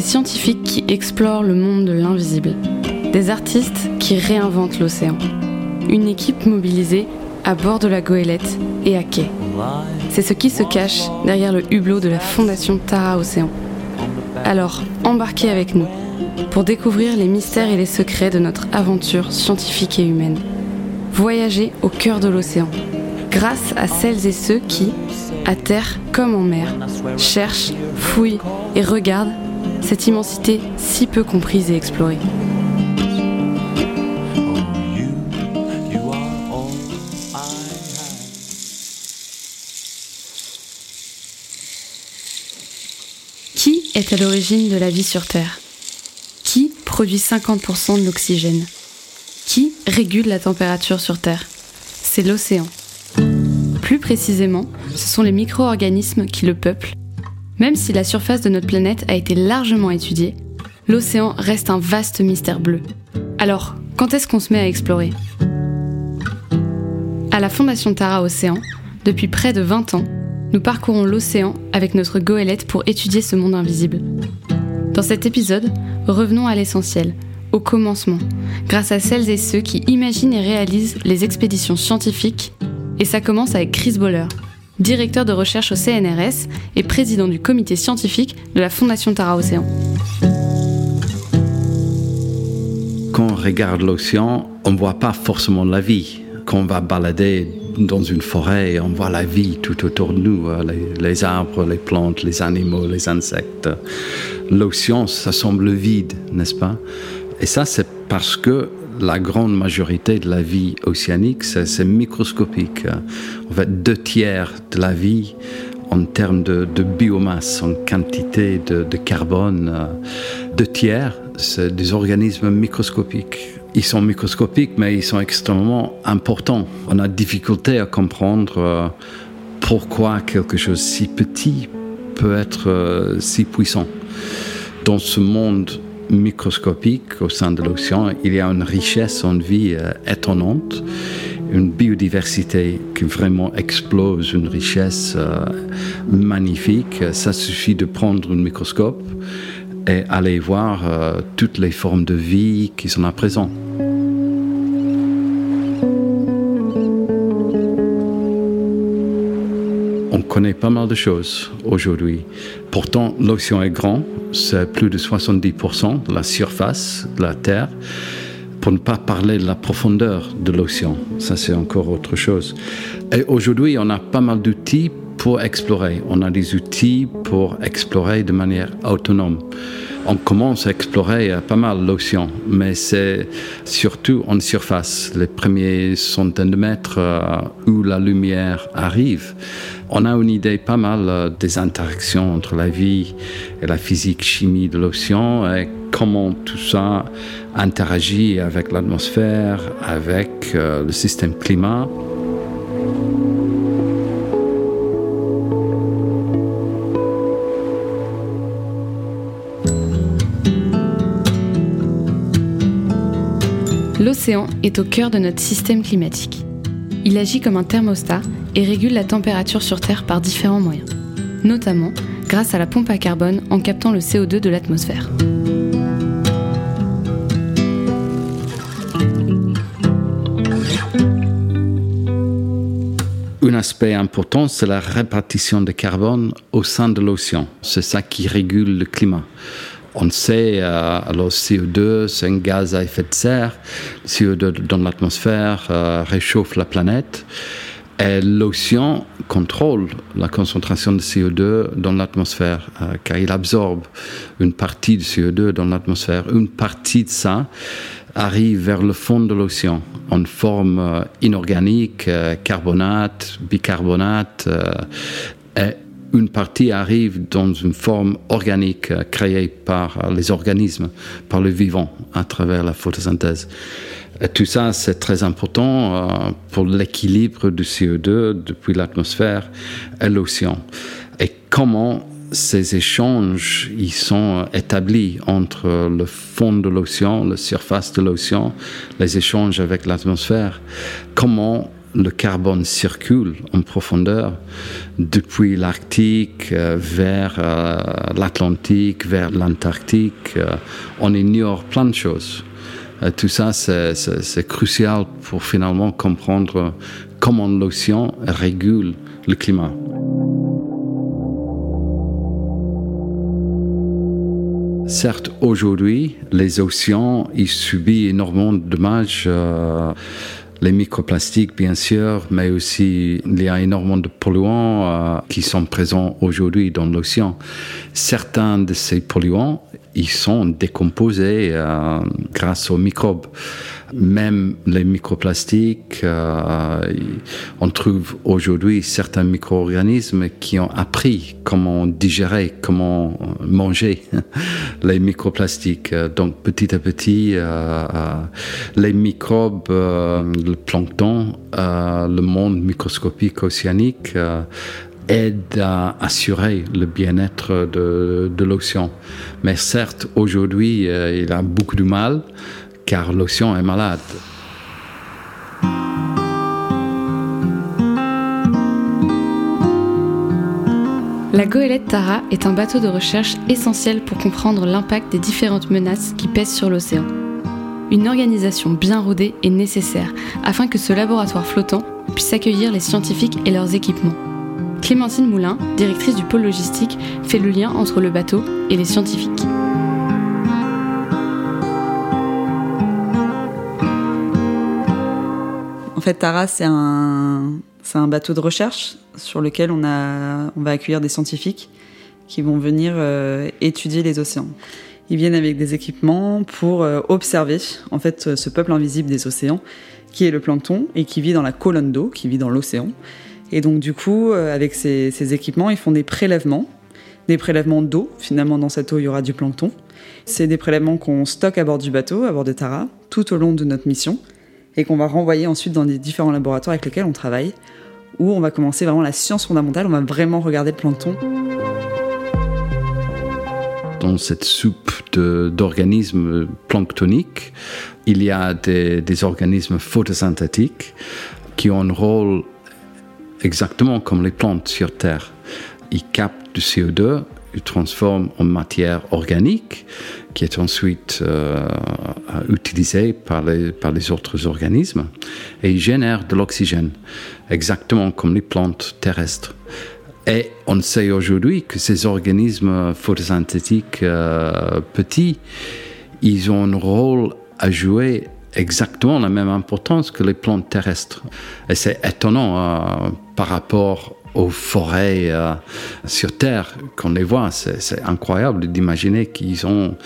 Des scientifiques qui explorent le monde de l'invisible. Des artistes qui réinventent l'océan. Une équipe mobilisée à bord de la goélette et à quai. C'est ce qui se cache derrière le hublot de la Fondation Tara Océan. Alors, embarquez avec nous pour découvrir les mystères et les secrets de notre aventure scientifique et humaine. Voyager au cœur de l'océan, grâce à celles et ceux qui, à terre comme en mer, cherchent, fouillent et regardent cette immensité si peu comprise et explorée. Qui est à l'origine de la vie sur Terre? Qui produit 50% de l'oxygène? Qui régule la température sur Terre? C'est l'océan. Plus précisément, ce sont les micro-organismes qui le peuplent. Même si la surface de notre planète a été largement étudiée, l'océan reste un vaste mystère bleu. Alors, quand est-ce qu'on se met à explorer? À la Fondation Tara Océan, depuis près de 20 ans, nous parcourons l'océan avec notre goélette pour étudier ce monde invisible. Dans cet épisode, revenons à l'essentiel, au commencement, grâce à celles et ceux qui imaginent et réalisent les expéditions scientifiques et ça commence avec Chris Boller, directeur de recherche au CNRS et président du comité scientifique de la Fondation Tara Océan. Quand on regarde l'océan, on ne voit pas forcément la vie. Quand on va balader dans une forêt, on voit la vie tout autour de nous, hein, les, les arbres, les plantes, les animaux, les insectes. L'océan, ça semble vide, n'est-ce pas? Et ça, c'est parce que la grande majorité de la vie océanique, c'est microscopique. En fait, deux tiers de la vie en termes de, biomasse, en quantité de, carbone, deux tiers, c'est des organismes microscopiques. Ils sont microscopiques, mais ils sont extrêmement importants. On a difficulté à comprendre euh, pourquoi quelque chose si petit peut être euh, si puissant. Dans ce monde microscopique au sein de l'océan, il y a une richesse en vie euh, étonnante, une biodiversité qui vraiment explose, une richesse euh, magnifique. Ça suffit de prendre un microscope et aller voir euh, toutes les formes de vie qui sont à présent. On connaît pas mal de choses aujourd'hui. Pourtant, l'océan est grand, c'est plus de 70% de la surface de la Terre, pour ne pas parler de la profondeur de l'océan. Ça, c'est encore autre chose. Et aujourd'hui, on a pas mal d'outils pour explorer. On a des outils pour explorer de manière autonome. On commence à explorer pas mal l'océan, mais c'est surtout en surface, les premiers centaines de mètres euh, où la lumière arrive. On a une idée pas mal euh, des interactions entre la vie et la physique chimie de l'océan et comment tout ça interagit avec l'atmosphère, avec euh, le système climat. L'océan est au cœur de notre système climatique. Il agit comme un thermostat et régule la température sur Terre par différents moyens, notamment grâce à la pompe à carbone en captant le CO2 de l'atmosphère. Un aspect important, c'est la répartition de carbone au sein de l'océan. C'est ça qui régule le climat. On sait, euh, alors CO2, c'est un gaz à effet de serre. CO2 dans l'atmosphère euh, réchauffe la planète. Et l'océan contrôle la concentration de CO2 dans l'atmosphère, euh, car il absorbe une partie du CO2 dans l'atmosphère. Une partie de ça arrive vers le fond de l'océan en forme inorganique, carbonate, bicarbonate. Une partie arrive dans une forme organique euh, créée par euh, les organismes, par le vivant, à travers la photosynthèse. Et tout ça, c'est très important euh, pour l'équilibre du CO2 depuis l'atmosphère et l'océan. Et comment ces échanges ils sont établis entre le fond de l'océan, la surface de l'océan, les échanges avec l'atmosphère, comment le carbone circule en profondeur depuis l'Arctique euh, vers euh, l'Atlantique, vers l'Antarctique. Euh, on ignore plein de choses. tout ça, c'est crucial pour finalement comprendre comment l'océan régule le climat. Certes, aujourd'hui, les océans, ils subissent énormément de dommages les microplastiques, bien sûr, mais aussi il y a énormément de polluants euh, qui sont présents aujourd'hui dans l'océan. Certains de ces polluants ils sont décomposés euh, grâce aux microbes. Même les microplastiques, euh, on trouve aujourd'hui certains micro-organismes qui ont appris comment digérer, comment manger les microplastiques. Donc petit à petit, euh, les microbes, le plancton, le monde microscopique océanique aide à assurer le bien-être de, de l'océan. Mais certes, aujourd'hui, euh, il a beaucoup de mal car l'océan est malade. La goélette Tara est un bateau de recherche essentiel pour comprendre l'impact des différentes menaces qui pèsent sur l'océan. Une organisation bien rodée est nécessaire afin que ce laboratoire flottant puisse accueillir les scientifiques et leurs équipements. Clémentine Moulin, directrice du pôle logistique, fait le lien entre le bateau et les scientifiques. Tara, c'est un, bateau de recherche sur lequel on, va accueillir des scientifiques qui vont venir euh, étudier les océans. Ils viennent avec des équipements pour euh, observer en fait ce peuple invisible des océans, qui est le plancton et qui vit dans la colonne d'eau, qui vit dans l'océan. Et donc du coup, euh, avec ces, équipements, ils font des prélèvements, des prélèvements d'eau. Finalement, dans cette eau, il y aura du plancton. C'est des prélèvements qu'on stocke à bord du bateau, à bord de Tara, tout au long de notre mission, et qu'on va renvoyer ensuite dans les différents laboratoires avec lesquels on travaille, où on va commencer vraiment la science fondamentale, on va vraiment regarder le plancton. Dans cette soupe d'organismes planctoniques, il y a des, des organismes photosynthétiques qui ont un rôle exactement comme les plantes sur Terre. Ils captent du CO2, ils transforment en matière organique qui est ensuite euh, utilisée par les, par les autres organismes et ils génèrent de l'oxygène, exactement comme les plantes terrestres. Et on sait aujourd'hui que ces organismes photosynthétiques euh, petits, ils ont un rôle à jouer exactement la même importance que les plantes terrestres. Et c'est étonnant euh, par rapport aux forêts euh, sur Terre qu'on les voit. C'est incroyable d'imaginer qu'ils ont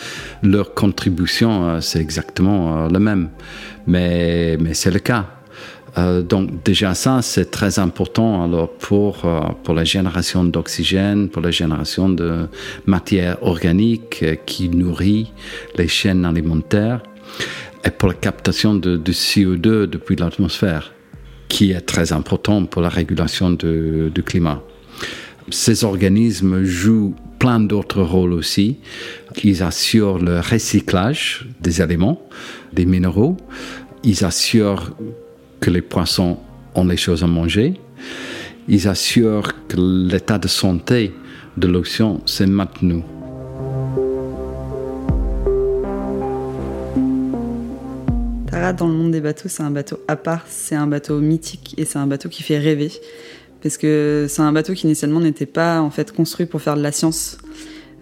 leur contribution, euh, c'est exactement la même. Mais, c'est le cas. donc déjà ça, c'est très important alors pour, pour la génération d'oxygène, pour la génération de matière organique qui nourrit les chaînes alimentaires et pour la captation de, CO2 depuis l'atmosphère, qui est très important pour la régulation du climat. Ces organismes jouent plein d'autres rôles aussi. Ils assurent le recyclage des éléments, des minéraux. Ils assurent que les poissons ont les choses à manger. Ils assurent que l'état de santé de l'océan s'est maintenu. Dans le monde des bateaux, c'est un bateau à part, c'est un bateau mythique et c'est un bateau qui fait rêver. Parce que c'est un bateau qui initialement n'était pas en fait construit pour faire de la science.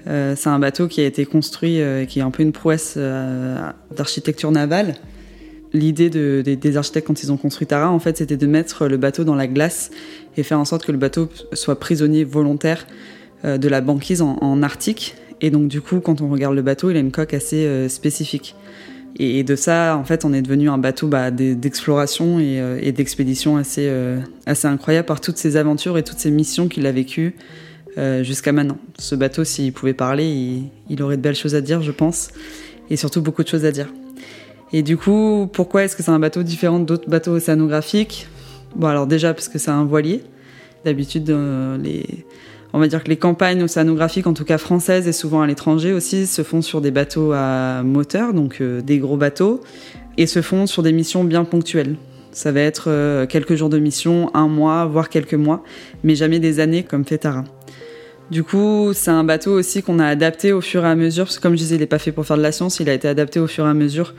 Euh, c'est un bateau qui a été construit, euh, qui est un peu une prouesse euh, d'architecture navale. L'idée de, des architectes quand ils ont construit Tara, en fait, c'était de mettre le bateau dans la glace et faire en sorte que le bateau soit prisonnier volontaire de la banquise en, Arctique. Et donc, du coup, quand on regarde le bateau, il a une coque assez spécifique. Et de ça, en fait, on est devenu un bateau bah, d'exploration euh, et, d'expédition assez, euh, assez incroyable par toutes ces aventures et toutes ces missions qu'il a vécues euh, jusqu'à maintenant. Ce bateau, s'il pouvait parler, il, aurait de belles choses à dire, je pense, et surtout beaucoup de choses à dire. Et du coup, pourquoi est-ce que c'est un bateau différent d'autres bateaux océanographiques? Bon, alors déjà parce que c'est un voilier. D'habitude, les on va dire que les campagnes océanographiques, en tout cas françaises et souvent à l'étranger aussi, se font sur des bateaux à moteur, donc euh, des gros bateaux, et se font sur des missions bien ponctuelles. Ça va être euh, quelques jours de mission, un mois, voire quelques mois, mais jamais des années comme fait Tara. Du coup, c'est un bateau aussi qu'on a adapté au fur et à mesure, parce que comme je disais, il n'est pas fait pour faire de la science, il a été adapté au fur et à mesure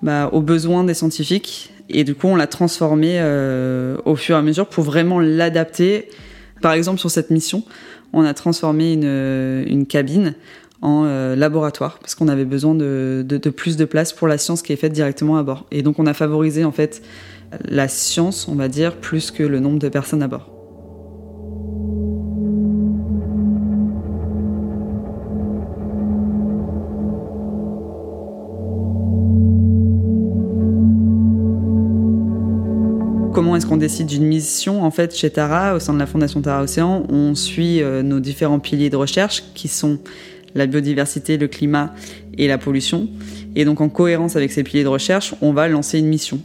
bah, aux besoins des scientifiques. Et du coup, on l'a transformé euh, au fur et à mesure pour vraiment l'adapter. Par exemple, sur cette mission, on a transformé une, une cabine en euh, laboratoire parce qu'on avait besoin de, plus de place pour la science qui est faite directement à bord. Et donc, on a favorisé en fait la science, on va dire, plus que le nombre de personnes à bord. Comment est-ce qu'on décide d'une mission En fait, chez Tara, au sein de la Fondation Tara Océan, on suit euh, nos différents piliers de recherche qui sont la biodiversité, le climat et la pollution. Et donc, en cohérence avec ces piliers de recherche, on va lancer une mission.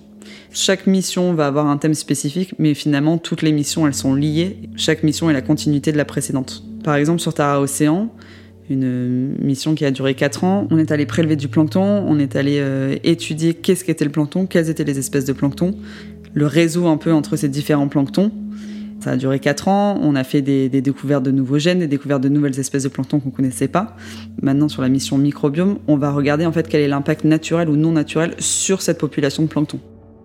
Chaque mission va avoir un thème spécifique, mais finalement, toutes les missions, elles sont liées. Chaque mission est la continuité de la précédente. Par exemple, sur Tara Océan, une mission qui a duré 4 ans. On est allé prélever du plancton, on est allé euh, étudier qu'est-ce qu'était le plancton, quelles étaient les espèces de plancton, le réseau un peu entre ces différents planctons. Ça a duré 4 ans, on a fait des, découvertes de nouveaux gènes, des découvertes de nouvelles espèces de plancton qu'on connaissait pas. Maintenant, sur la mission microbiome, on va regarder en fait quel est l'impact naturel ou non naturel sur cette population de plancton.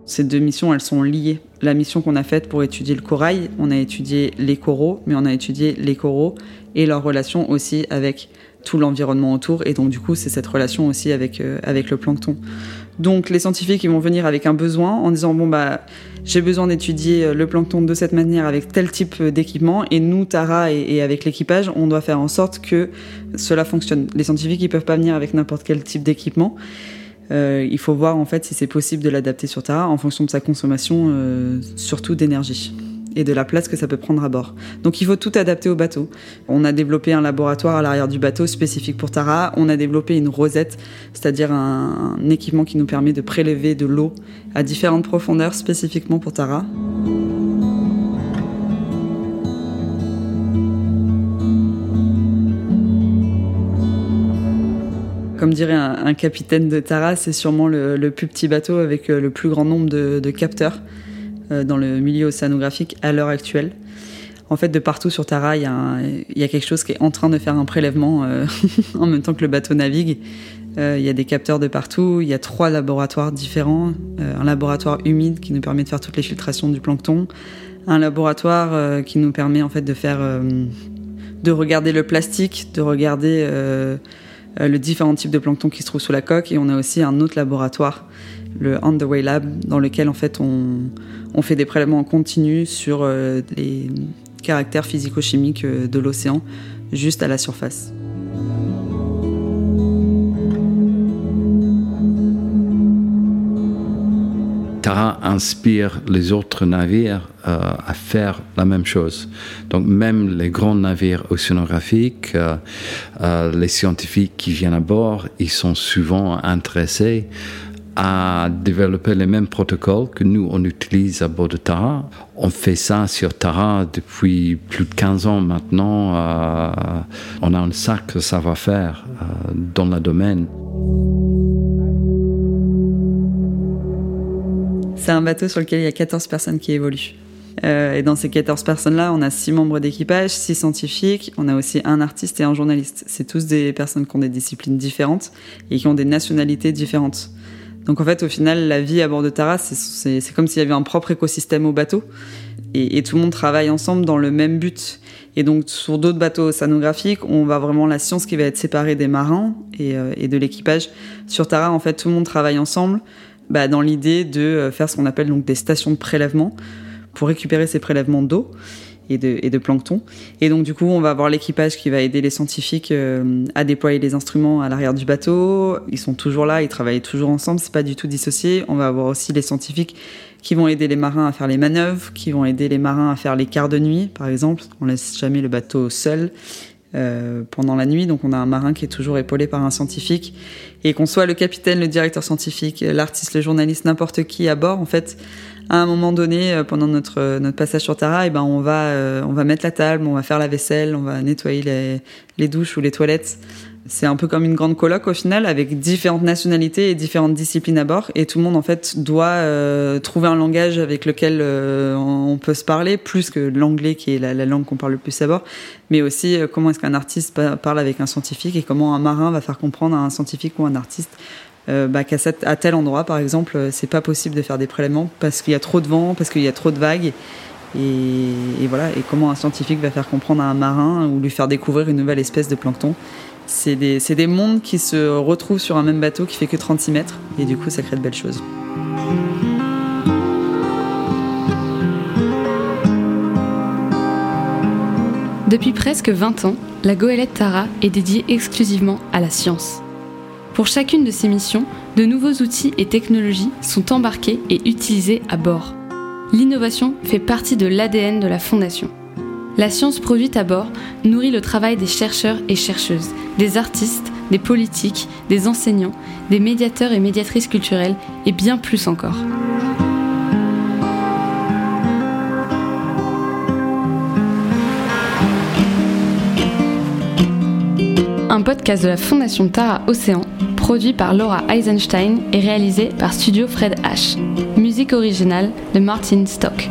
Ces deux missions, elles sont liées. La mission qu'on a faite pour étudier le corail, on a étudié les coraux, mais on a étudié les coraux et leur relation aussi avec tout l'environnement autour. Et donc, du coup, c'est cette relation aussi avec, euh, avec le plancton. Donc les scientifiques vont venir avec un besoin en disant bon bah j'ai besoin d'étudier euh, le plancton de cette manière avec tel type euh, d'équipement et nous Tara et, avec l'équipage on doit faire en sorte que cela fonctionne. Les scientifiques ils peuvent pas venir avec n'importe quel type d'équipement. Euh, il faut voir en fait si c'est possible de l'adapter sur Tara en fonction de sa consommation, surtout d'énergie et de la place que ça peut prendre à bord. Donc il faut tout adapter au bateau. On a développé un laboratoire à l'arrière du bateau spécifique pour Tara. On a développé une rosette, c'est-à-dire un, équipement qui nous permet de prélever de l'eau à différentes profondeurs spécifiquement pour Tara. Comme dirait un, capitaine de Tara, c'est sûrement le, plus petit bateau avec le plus grand nombre de capteurs. Euh, dans le milieu océanographique à l'heure actuelle. En fait, de partout sur Tara, il y, a quelque chose qui est en train de faire un prélèvement euh, en même temps que le bateau navigue. Euh, il y a des capteurs de partout, il y a trois laboratoires différents. Un laboratoire humide qui nous permet de faire toutes les filtrations du plancton, un laboratoire qui nous permet en fait de faire, de regarder le plastique, de regarder le différents types de plancton qui se trouvent sous la coque, et on a aussi un autre laboratoire le On Lab, dans lequel en fait on, on fait des prélèvements en continu sur euh, les caractères physico-chimiques euh, de l'océan, juste à la surface. Tara inspire les autres navires euh, à faire la même chose. Donc même les grands navires océanographiques, les scientifiques qui viennent à bord, ils sont souvent intéressés à développer les mêmes protocoles que nous, on utilise à bord de Tara. On fait ça sur Tara depuis plus de 15 ans maintenant. Euh, on a un sac de savoir-faire euh, dans le domaine. C'est un bateau sur lequel il y a 14 personnes qui évoluent. Euh, et dans ces 14 personnes-là, on a 6 membres d'équipage, 6 scientifiques, on a aussi un artiste et un journaliste. C'est tous des personnes qui ont des disciplines différentes et qui ont des nationalités différentes. Donc en fait, au final, la vie à bord de Tara, c'est comme s'il y avait un propre écosystème au bateau. Et, et, tout le monde travaille ensemble dans le même but. Et donc sur d'autres bateaux océanographiques, on va vraiment la science qui va être séparée des marins et, euh, et de l'équipage. Sur Tara, en fait, tout le monde travaille ensemble bah, dans l'idée de euh, faire ce qu'on appelle donc des stations de prélèvement pour récupérer ces prélèvements d'eau et de, plancton. Et donc du coup, on va avoir l'équipage qui va aider les scientifiques euh, à déployer les instruments à l'arrière du bateau. Ils sont toujours là, ils travaillent toujours ensemble, c'est pas du tout dissocié. On va avoir aussi les scientifiques qui vont aider les marins à faire les manœuvres, qui vont aider les marins à faire les quarts de nuit, par exemple. On laisse jamais le bateau seul. Euh, pendant la nuit, donc on a un marin qui est toujours épaulé par un scientifique, et qu'on soit le capitaine, le directeur scientifique, l'artiste, le journaliste, n'importe qui à bord, en fait, à un moment donné, pendant notre, notre passage sur Tara, et ben on va, on va mettre la table, on va faire la vaisselle, on va nettoyer les, les douches ou les toilettes. C'est un peu comme une grande colloque au final, avec différentes nationalités et différentes disciplines à bord. Et tout le monde en fait doit euh, trouver un langage avec lequel euh, on peut se parler, plus que l'anglais qui est la, langue qu'on parle le plus à bord. Mais aussi euh, comment est-ce qu'un artiste parle avec un scientifique et comment un marin va faire comprendre à un scientifique ou un artiste bah, qu'à tel endroit, par exemple, c'est pas possible de faire des prélèvements parce qu'il y a trop de vent, parce qu'il y a trop de vagues. Et, et, voilà, et comment un scientifique va faire comprendre à un marin ou lui faire découvrir une nouvelle espèce de plancton? C'est des, des, mondes qui se retrouvent sur un même bateau qui fait que 36 mètres, et du coup, ça crée de belles choses. Depuis presque 20 ans, la goélette Tara est dédiée exclusivement à la science. Pour chacune de ces missions, de nouveaux outils et technologies sont embarqués et utilisés à bord. L'innovation fait partie de l'ADN de la Fondation. La science produite à bord nourrit le travail des chercheurs et chercheuses, des artistes, des politiques, des enseignants, des médiateurs et médiatrices culturelles et bien plus encore. un podcast de la Fondation Tara Océan, produit par Laura Eisenstein et réalisé par Studio Fred H. Musique originale de Martin Stock.